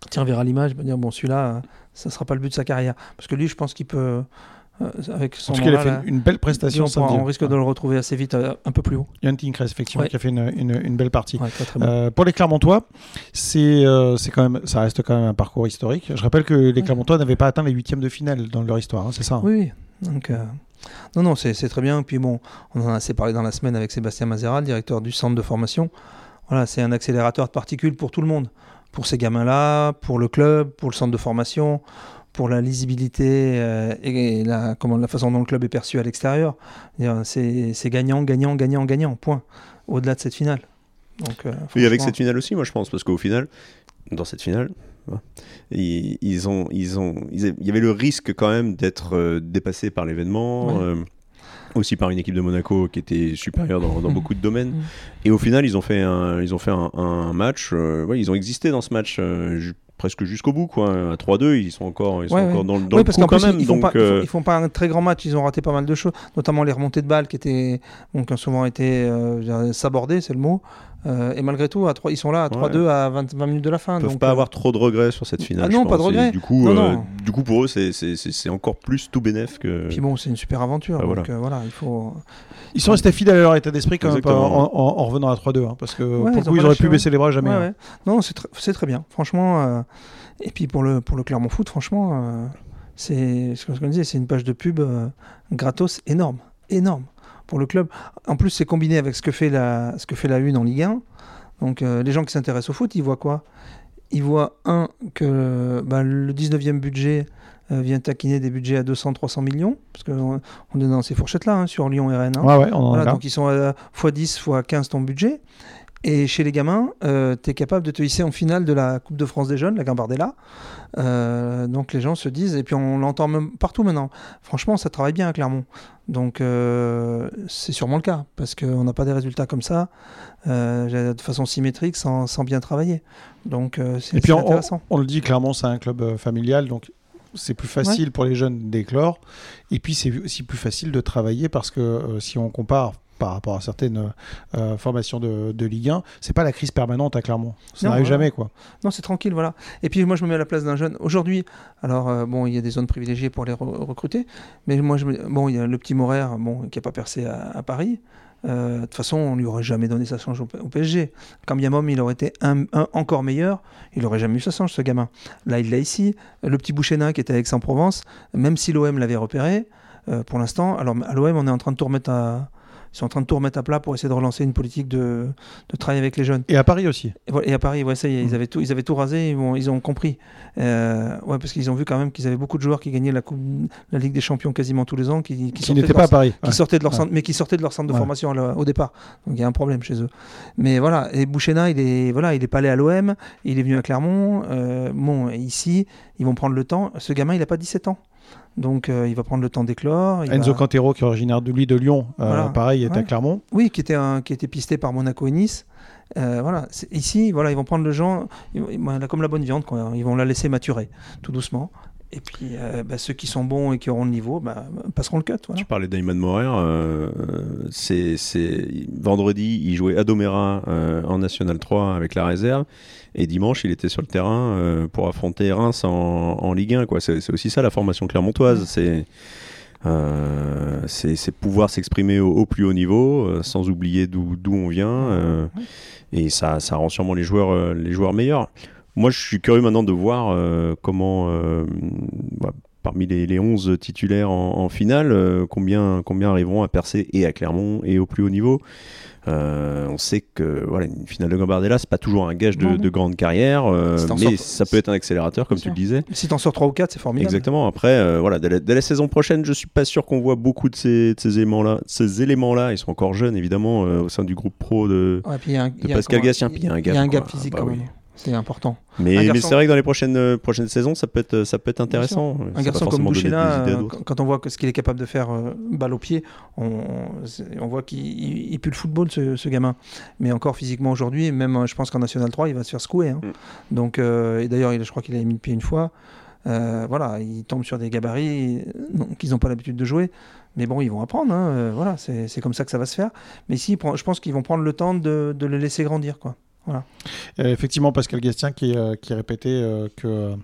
Quand il reverra l'image, il va dire, bon, celui-là, euh, ça sera pas le but de sa carrière. Parce que lui, je pense qu'il peut. Euh, avec son En tout cas, il a fait là, une, belle prestation on, on risque de le retrouver assez vite, euh, un peu plus haut. Yann Tinkress, effectivement, Ouais. qui a fait une, une- une belle partie. Ouais, très, très bon. Euh, pour les Clermontois, c'est c'est quand même, ça reste quand même un parcours historique. Je rappelle que les Ouais. Clermontois n'avaient pas atteint les huitièmes de finale dans leur histoire, hein, c'est ça hein Oui. Donc, non, non, c'est très bien. Puis bon, on en a assez parlé dans la semaine avec Sébastien Mazera, le directeur du centre de formation. Voilà, c'est un accélérateur de particules pour tout le monde. Pour ces gamins-là, pour le club, pour le centre de formation, pour la lisibilité euh, et la, comment, la façon dont le club est perçu à l'extérieur. C'est gagnant, gagnant, gagnant, gagnant, point. Au-delà de cette finale. Donc, euh, Oui, avec cette finale aussi, moi je pense, parce qu'au final, dans cette finale, hein, ils, ils ont, ils ont, ils il y avait le risque quand même d'être euh, dépassé par l'événement. Ouais. euh, aussi par une équipe de Monaco qui était supérieure dans, dans beaucoup de domaines. Mhm. Et au final, ils ont fait un, ils ont fait un, un match. ouais, ils ont existé dans ce match presque jusqu'au bout. Quoi. À 3-2, ils sont encore, ils sont Ouais, encore ouais. dans, le- dans oui, le parce coup qu'en quand plus, même. ils, font donc, pas, ils, font, euh, ils font pas un très grand match, ils ont raté pas mal de choses, notamment les remontées de balles qui, étaient, bon, qui ont souvent été euh, sabordées, c'est le mot. Euh, et malgré tout, à 3, ils sont là à 3-2 à 20, 20 minutes de la fin. Ils peuvent donc, pas euh, avoir trop de regrets sur cette finale. Ah non, je pas de. Et regrets. Du coup, Non, euh, non. du coup, pour eux, c'est- encore plus tout bénef que. Puis bon, c'est une super aventure. Ah, donc voilà. euh, voilà, il faut. Ils sont restés fidèles à leur état d'esprit quand même en, Exactement. en- en revenant à 3-2, hein, parce que Ouais, pour ils coup, ils auraient pu baisser les bras jamais. Ouais, hein. ouais. Non, c'est tr- c'est très bien. Franchement. euh, Et puis pour le, pour le Clermont Foot, franchement, euh, c'est ce qu'on disait, c'est une page de pub euh, gratos énorme. Énorme pour le club. En plus, c'est combiné avec ce que fait la, ce que fait la Une en Ligue 1. Donc les gens qui s'intéressent au foot, ils voient quoi? Ils voient, un, que bah, le 19e budget euh, vient taquiner des budgets à 200-300 millions, parce qu'on on est dans ces fourchettes-là, hein, sur Lyon et Rennes. hein. Ouais, ouais, on en Voilà, est là. donc ils sont à x10, x15 ton budget. Et chez les gamins, tu es capable de te hisser en finale de la Coupe de France des jeunes, la Gambardella. Euh, donc les gens se disent, et puis on l'entend même partout maintenant, franchement, ça travaille bien à Clermont. Donc euh, c'est sûrement le cas, parce qu'on n'a pas des résultats comme ça, euh, de façon symétrique, sans, sans bien travailler. Donc euh, c'est puis on, intéressant. on le dit clairement, c'est un club euh, familial, donc c'est plus facile pour les jeunes d'éclore. Et puis c'est aussi plus facile de travailler parce que euh, si on compare par rapport à certaines euh, formations de, de Ligue 1, c'est pas la crise permanente à Clermont. Ça n'arrive voilà. jamais quoi. Non, c'est tranquille, voilà. Et puis moi, je me mets à la place d'un jeune. Aujourd'hui, alors euh, bon, il y a des zones privilégiées pour les re- recruter, mais moi, je me- bon, il y a le petit Morer, bon, qui n'a pas percé à, à Paris. Euh, De toute façon, on lui aurait jamais donné sa chance au, PSG. Quand bien même il aurait été un, un- encore meilleur, il aurait jamais eu sa chance, ce gamin. Là, il l'a ici. Le petit Bouchénin qui était à Aix-en-Provence, même si l'OM l'avait repéré, euh, pour l'instant, alors à l'OM, on est en train de tout remettre à, sont en train de tout remettre à plat pour essayer de relancer une politique de, de travail avec les jeunes. Et à Paris aussi. Et, à Paris, ouais, ça y est, Mm. ils, avaient tout, ils avaient tout rasé, ils ont, ils ont compris. Euh, ouais, parce qu'ils ont vu quand même qu'ils avaient beaucoup de joueurs qui gagnaient la, coupe, la Ligue des Champions quasiment tous les ans, qui, de pas à Paris. qui Ouais. sortaient de leur Ouais. centre, mais qui sortaient de leur centre de formation au départ. Donc il y a un problème chez eux. Mais voilà, et Bouchena, il est voilà, il est pas allé à l'OM, il est venu à Clermont. Euh, bon, ici, ils vont prendre le temps. Ce gamin, il a pas 17 ans. Donc euh, il va prendre le temps d'éclore. Enzo va- Cantero, qui est originaire de lui de Lyon, euh, Voilà. pareil, est à Ouais. Clermont. Oui, qui était, un, qui était pisté par Monaco et Nice. Euh, voilà. Ici, voilà, ils vont prendre le genre, ils comme la bonne viande, quoi. ils vont la laisser maturer tout doucement. Et puis, euh, bah, ceux qui sont bons et qui auront le niveau bah, passeront le cut. Voilà. Tu parlais d'Ayman Morer. euh, c'est, Vendredi, il jouait à Domera euh, en National 3 avec la réserve. Et dimanche, il était sur le terrain pour affronter Reims en, en Ligue 1. Quoi. C'est, aussi ça la formation clermontoise. C'est, pouvoir s'exprimer au, au plus haut niveau sans oublier d'où, on vient. et ça, ça rend sûrement les joueurs, les joueurs meilleurs. Moi, je suis curieux maintenant de voir euh, comment, euh, bah, parmi les, les 11 titulaires en, en finale, euh, combien, combien arriveront à percer et à Clermont et au plus haut niveau. Euh, on sait que voilà, une finale de Gambardella, c'est pas toujours un gage de, grande carrière, euh, Si t'en mais sors- ça peut être un accélérateur, comme tu le disais. Si t'en sors 3 ou 4, c'est formidable. Exactement. Après, euh, voilà, dès la, dès la saison prochaine, je suis pas sûr qu'on voit beaucoup de ces, de ces éléments-là. Ces éléments-là, ils sont encore jeunes, évidemment, euh, au sein du groupe pro de, Ouais, y a un- de il y a Pascal. Puis il y a un gap. Il y a un gap quoi. physique Ah bah quand oui. C'est important. Mais, c'est vrai que dans les prochaines, euh, prochaines saisons, ça peut être, ça peut être intéressant. Un garçon comme Bouchena, euh, quand- on voit que ce qu'il est capable de faire euh, balle au pied, on, voit qu'il il- il pue le football, ce, ce gamin. Mais encore physiquement aujourd'hui, même euh, je pense qu'en National 3, il va se faire secouer. hein. Mm. Donc, euh, et d'ailleurs, il- je crois qu'il a mis le pied une fois. Euh, voilà, il tombe sur des gabarits euh, qu'ils n'ont pas l'habitude de jouer. Mais bon, ils vont apprendre. hein, euh, voilà, c'est c'est comme ça que ça va se faire. Mais si, je pense qu'ils vont prendre le temps de, de le laisser grandir. Quoi. Euh, effectivement, Pascal Gastien qui, euh, qui répétait euh, que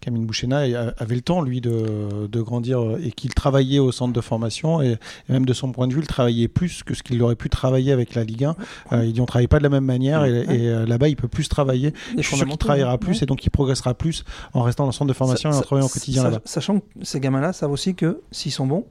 Camille Bouchena avait le temps, lui, de, de grandir et qu'il travaillait au centre de formation. Et, et même de son point de vue, il travaillait plus que ce qu'il aurait pu travailler avec la Ligue 1. Euh, il dit on travaille pas de la même manière et, Ouais. et, là-bas, il peut plus travailler. Les Je suis sûr qu'il travaillera plus Ouais. et donc il progressera plus en restant dans le centre de formation et en travaillant au quotidien là-bas. Sachant que ces gamins-là savent aussi que s'ils sont bons,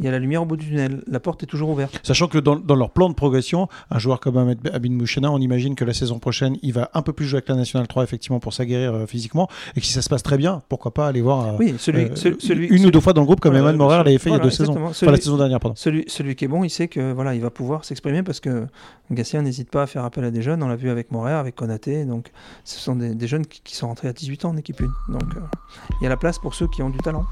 il y a la lumière au bout du tunnel. La porte est toujours ouverte. Sachant que dans, dans leur plan de progression, un joueur comme Ahmed Abin Mouchena, on imagine que la saison prochaine, il va un peu plus jouer avec la Nationale 3 effectivement pour s'aguerrir euh, physiquement et que si ça se passe très bien, pourquoi pas aller voir euh, Oui, celui, euh, celui, celui- une ou deux fois dans le groupe comme bien Morer l'avait fait il y a deux saisons. Enfin, la saison dernière, pardon. Celui, celui qui est bon, il sait que voilà, il va pouvoir s'exprimer parce que Gatien n'hésite pas à faire appel à des jeunes. On l'a vu avec Morer, avec Konaté. Donc, ce sont des, des jeunes qui, qui sont rentrés à 18 ans en équipe 1. Donc, il y a la place pour ceux qui ont du talent.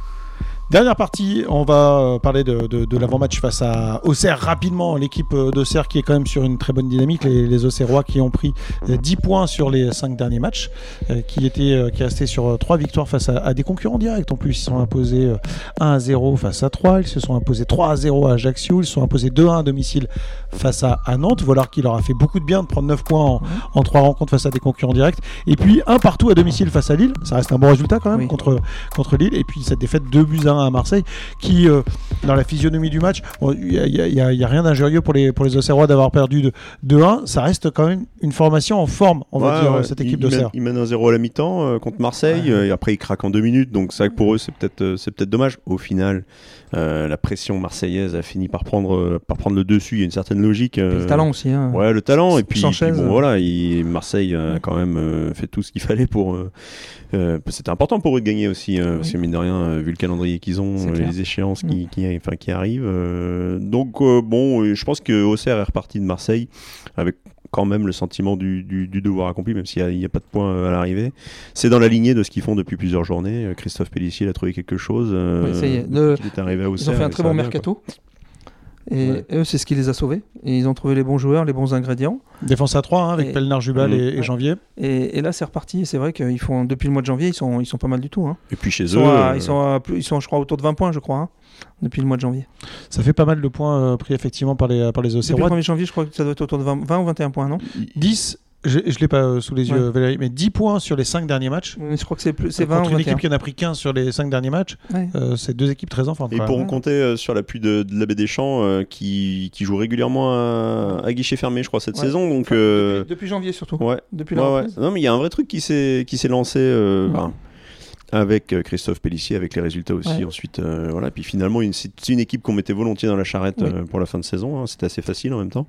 Dernière partie, on va euh, parler de, de- de l'avant-match face à Auxerre rapidement. L'équipe euh, d'Auxerre qui est quand même sur une très bonne dynamique. Les, les Auxerrois qui ont pris euh, 10 points sur les 5 derniers matchs, euh, qui étaient euh, qui restaient sur 3 victoires face à, à des concurrents directs. En plus, ils se sont imposés euh, 1 à 0 face à 3. Ils se sont imposés 3 à 0 à Ajaccio. Ils se sont imposés 2 à 1 à domicile face à, à Nantes. Voilà qui leur a fait beaucoup de bien de prendre 9 points en, en 3 rencontres face à des concurrents directs. Et puis un partout à domicile face à Lille. Ça reste un bon résultat quand même Oui. contre, contre Lille. Et puis cette défaite 2 buts à 1 à Marseille qui, euh, dans la physionomie du match, bon, il n'y a, rien d'injurieux pour les, pour les Auxerrois d'avoir perdu de, de 1. Ça reste quand même une formation en forme, on va Ouais, dire, ouais. cette équipe d'Auxerre. Il mène un 0 à la mi-temps euh, contre Marseille Ouais. euh, et après il craque en deux minutes. Donc c'est vrai que pour eux c'est peut-être euh, c'est peut-être dommage. Au final, euh, la pression marseillaise a fini par prendre euh, par prendre le dessus. Il y a une certaine logique. Euh, le talent aussi. hein. Ouais, le talent. Et puis, bon, euh, voilà, il- Marseille a quand même euh, fait tout ce qu'il fallait pour. euh, euh, C'était important pour eux de gagner aussi, euh, parce que mine de rien, euh, vu le calendrier qu'ils ont, euh, les échéances qui, qui, enfin, qui arrivent. euh, donc, euh, bon, je pense que Auxerre est reparti de Marseille avec quand même le sentiment du, du- du devoir accompli, même s'il n'y a, pas de points à l'arrivée. C'est dans la lignée de ce qu'ils font depuis plusieurs journées. Christophe Pellissier a trouvé quelque chose. euh, Oui, ça y est. Le- arrivé à Ils Auxerre. ont fait un très bon bien, mercato. Et Ouais. eux, c'est ce qui les a sauvés. Et ils ont trouvé les bons joueurs, les bons ingrédients. Défense à 3 hein, avec Et- Pelnar Jubal et. Janvier. Et, et là, c'est reparti. Et c'est vrai qu'ils font, depuis le mois de janvier, ils sont, ils sont pas mal du tout. hein. Et puis chez Ils, eux. sont à- euh, ils, sont à plus- ils sont, je crois, autour de 20 points, je crois, hein, depuis le mois de janvier. Ça fait pas mal de points euh, pris effectivement par les, par les Depuis le Auxerrois. 1er janvier, je crois que ça doit être autour de 20, 20 ou 21 points, non? 10, je ne l'ai pas euh, sous les yeux, Ouais. Valérie, mais 10 points sur les 5 derniers matchs. Mais Je crois que c'est plus- c'est 20 Contre ou une 21. équipe qui en a pris 15 sur les 5 derniers matchs, Ouais. euh, c'est deux équipes très en forme. Et pour en compter euh, sur l'appui de, de l'abbé Deschamps, euh, qui, qui joue régulièrement à, à guichet fermé, je crois, cette Ouais. saison. Donc, Enfin, euh, depuis, depuis janvier surtout. ouais. Depuis. Non, mais il y a un vrai truc qui s'est qui s'est lancé euh, Ouais. enfin, avec euh, Christophe Pellissier, avec les résultats aussi. Ouais. Ensuite, euh, voilà. Puis finalement, une- c'est une équipe qu'on mettait volontiers dans la charrette Oui. euh, pour la fin de saison. hein. C'était assez facile en même temps.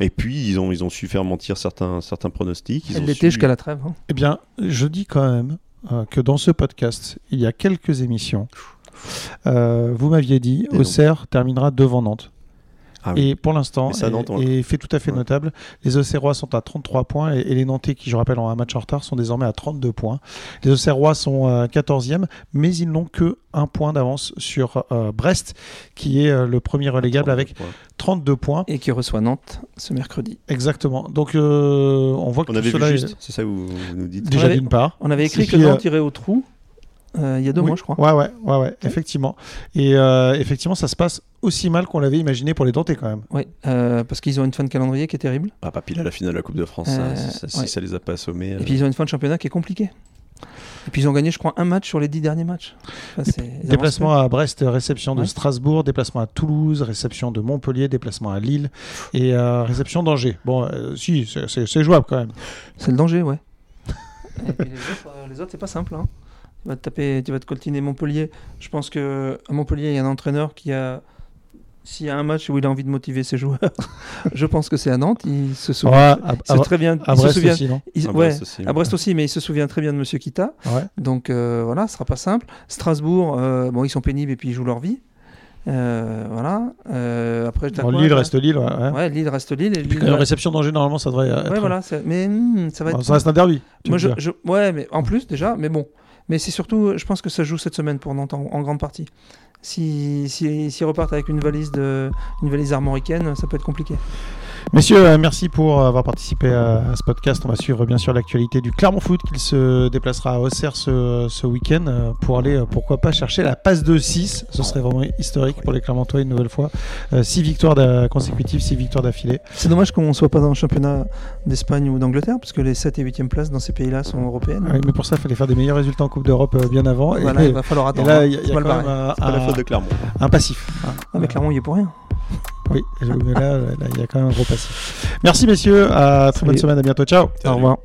Et puis, ils ont, ils ont su faire mentir certains, certains pronostics. Ils Elle su- jusqu'à la trêve. hein. Eh bien, je dis quand même euh, que dans ce podcast, il y a quelques émissions. euh, vous m'aviez dit, Auxerre terminera devant Nantes. Ah oui. Et pour l'instant, et, fait tout à fait Ouais. notable, les Auxerrois sont à 33 points et, et les Nantais, qui je rappelle ont un match en retard, sont désormais à 32 points. Les Auxerrois sont euh, 14e, mais ils n'ont que un point d'avance sur euh, Brest, qui est euh, le premier relégable avec 32 points. Et qui reçoit Nantes ce mercredi. Exactement. Donc euh, on voit que On tout avait vu cela est- juste, c'est ça que vous, vous nous dites déjà d'une part. On avait écrit que euh, Nantes irait au trou euh, il y a deux Oui. mois, je crois. Ouais, ouais, ouais, ouais, effectivement. Et euh, effectivement, ça se passe aussi mal qu'on l'avait imaginé pour les Dantais quand même. Oui, euh, parce qu'ils ont une fin de calendrier qui est terrible. Ah, pas pile à la finale de la Coupe de France, Euh, ça, ça- si ouais. ça les a pas assommés. euh, Et puis ils ont une fin de championnat qui est compliquée. Et puis ils ont gagné, je crois, un match sur les dix derniers matchs. Enfin, Déplacement à Brest, réception de Ouais. Strasbourg, déplacement à Toulouse, réception de Montpellier, déplacement à Lille et euh, réception d'Angers. Bon, euh, si, c'est- jouable quand même. C'est le danger, ouais. Et puis les autres, euh, les autres, c'est pas simple. hein. Tu vas te taper, tu vas te coltiner Montpellier. Je pense que à Montpellier, il y a un entraîneur qui a. S'il y a un match où il a envie de motiver ses joueurs, je pense que c'est à Nantes. Il se Ouais, souvient, à, il se très bien, à il se Brest souvient, aussi, non il- à ouais, Brest aussi, à Brest aussi, mais il se souvient très bien de Monsieur Kita. Ouais. Donc euh, voilà, ce sera pas simple. Strasbourg, euh, bon, ils sont pénibles et puis ils jouent leur vie. Euh, voilà. Euh, après, Bon, quoi, Lille reste Lille. Ouais, ouais. Ouais, Lille reste Lille. Et Puis Lille- quand même, réception d'Angers, normalement, ça devrait. être- Ouais, voilà. Mais hmm, ça va Bon, être. ça reste un derby. Moi, je- ouais, mais en plus déjà, mais bon. Mais c'est surtout, je pense que ça joue cette semaine pour Nantes en, grande partie. Si, si, s'ils repartent avec une valise de, une valise armoricaine, ça peut être compliqué. Messieurs, euh, merci pour avoir participé à, ce podcast. On va suivre bien sûr l'actualité du Clermont Foot qui se déplacera à Auxerre ce, ce week-end euh, pour aller, euh, pourquoi pas, chercher la passe de 6. Ce serait vraiment historique pour les Clermontois une nouvelle fois. 6 victoires consécutives, 6 victoires d'affilée. C'est dommage qu'on soit pas dans le championnat d'Espagne ou d'Angleterre, parce que les 7 et 8e places dans ces pays-là sont européennes. Ouais, mais pour ça, il fallait faire des meilleurs résultats en Coupe d'Europe euh, bien avant. Et- Voilà, et, il va falloir et attendre. là, hein. il y a, y a C'est mal quand même barré. un, C'est pas la faute de Clermont. un passif. Ah, mais Clermont, il est pour rien. Oui, là, il y a quand même un gros passif. Merci messieurs, à très bonne semaine, à bientôt, ciao. Au revoir.